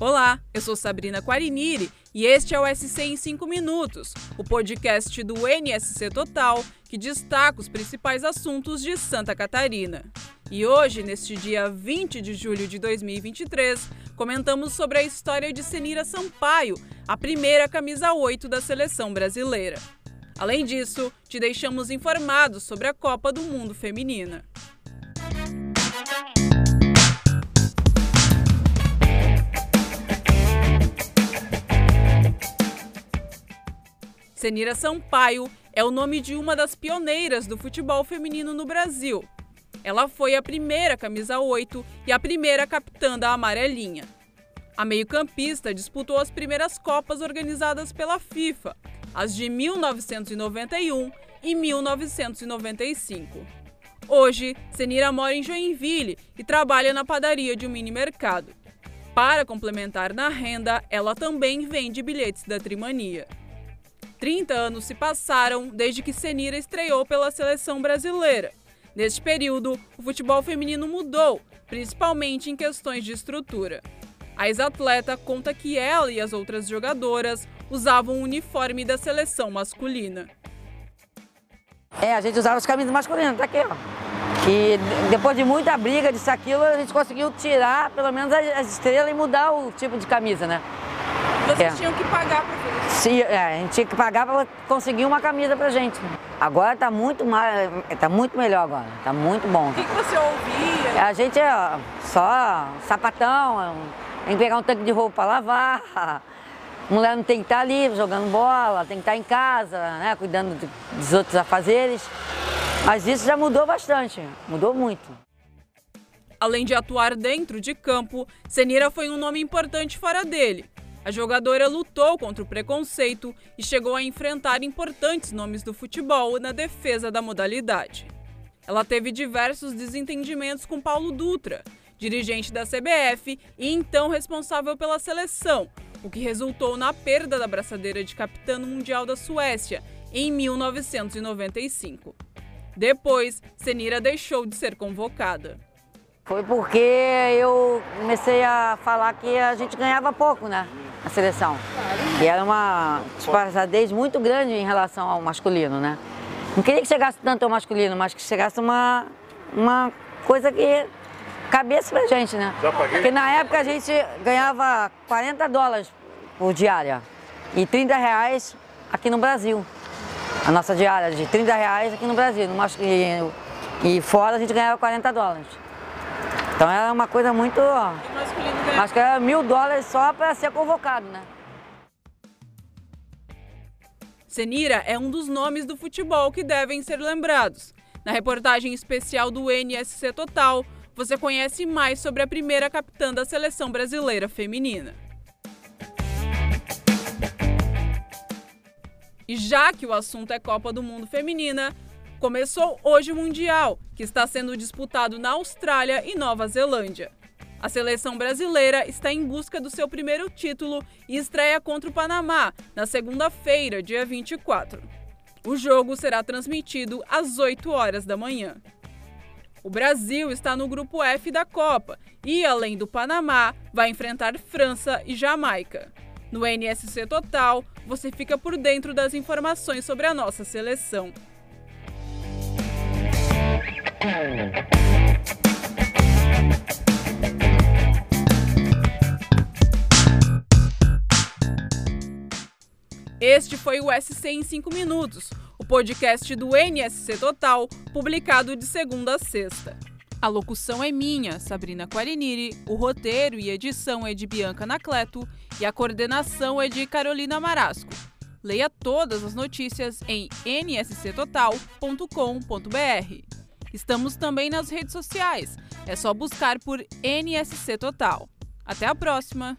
Olá, eu sou Sabrina Quariniri e este é o SC em 5 Minutos, o podcast do NSC Total que destaca os principais assuntos de Santa Catarina. E hoje, neste dia 20 de julho de 2023, comentamos sobre a história de Senira Sampaio, a primeira camisa 8 da seleção brasileira. Além disso, te deixamos informados sobre a Copa do Mundo Feminina. Senira Sampaio é o nome de uma das pioneiras do futebol feminino no Brasil. Ela foi a primeira camisa 8 e a primeira capitã da amarelinha. A meio-campista disputou as primeiras Copas organizadas pela FIFA, as de 1991 e 1995. Hoje, Senira mora em Joinville e trabalha na padaria de um mini mercado. Para complementar na renda, ela também vende bilhetes da Trimania. 30 anos se passaram desde que Senira estreou pela seleção brasileira. Neste período, o futebol feminino mudou, principalmente em questões de estrutura. A ex-atleta conta que ela e as outras jogadoras usavam o uniforme da seleção masculina. É, a gente usava as camisas masculinas, tá aqui, ó. E depois de muita briga disso aquilo, a gente conseguiu tirar pelo menos as estrelas e mudar o tipo de camisa, né? Vocês é. tinham que pagar para? Sim, é, a gente tinha que pagar para conseguir uma camisa pra gente. Agora tá muito mais, tá muito melhor agora, tá muito bom. O que, que você ouvia? A gente é só sapatão, tem que pegar um tanque de roupa para lavar. A mulher não tem que estar ali jogando bola, tem que estar em casa, né, cuidando dos outros afazeres. Mas isso já mudou bastante, mudou muito. Além de atuar dentro de campo, Senira foi um nome importante fora dele. A jogadora lutou contra o preconceito e chegou a enfrentar importantes nomes do futebol na defesa da modalidade. Ela teve diversos desentendimentos com Paulo Dutra, dirigente da CBF e então responsável pela seleção, o que resultou na perda da braçadeira de capitã no Mundial da Suécia em 1995. Depois, Senira deixou de ser convocada. Foi porque eu comecei a falar que a gente ganhava pouco, né? A seleção. E era uma disparadez muito grande em relação ao masculino, né? Não queria que chegasse tanto ao masculino, mas que chegasse uma, uma coisa que cabesse pra gente, né? Porque na época a gente ganhava 40 dólares por diária e 30 reais aqui no Brasil. A nossa diária de 30 reais aqui no Brasil. E, e fora a gente ganhava 40 dólares. Então era uma coisa muito. Acho que era mil dólares só para ser convocado, né? Senira é um dos nomes do futebol que devem ser lembrados. Na reportagem especial do NSC Total, você conhece mais sobre a primeira capitã da seleção brasileira feminina. E já que o assunto é Copa do Mundo Feminina, Começou hoje o Mundial, que está sendo disputado na Austrália e Nova Zelândia. A seleção brasileira está em busca do seu primeiro título e estreia contra o Panamá na segunda-feira, dia 24. O jogo será transmitido às 8 horas da manhã. O Brasil está no grupo F da Copa e, além do Panamá, vai enfrentar França e Jamaica. No NSC Total, você fica por dentro das informações sobre a nossa seleção. Este foi o SC em 5 minutos, o podcast do NSC Total, publicado de segunda a sexta. A locução é minha, Sabrina Quariniri, o roteiro e edição é de Bianca Nacleto e a coordenação é de Carolina Marasco. Leia todas as notícias em nsctotal.com.br. Estamos também nas redes sociais. É só buscar por NSC Total. Até a próxima!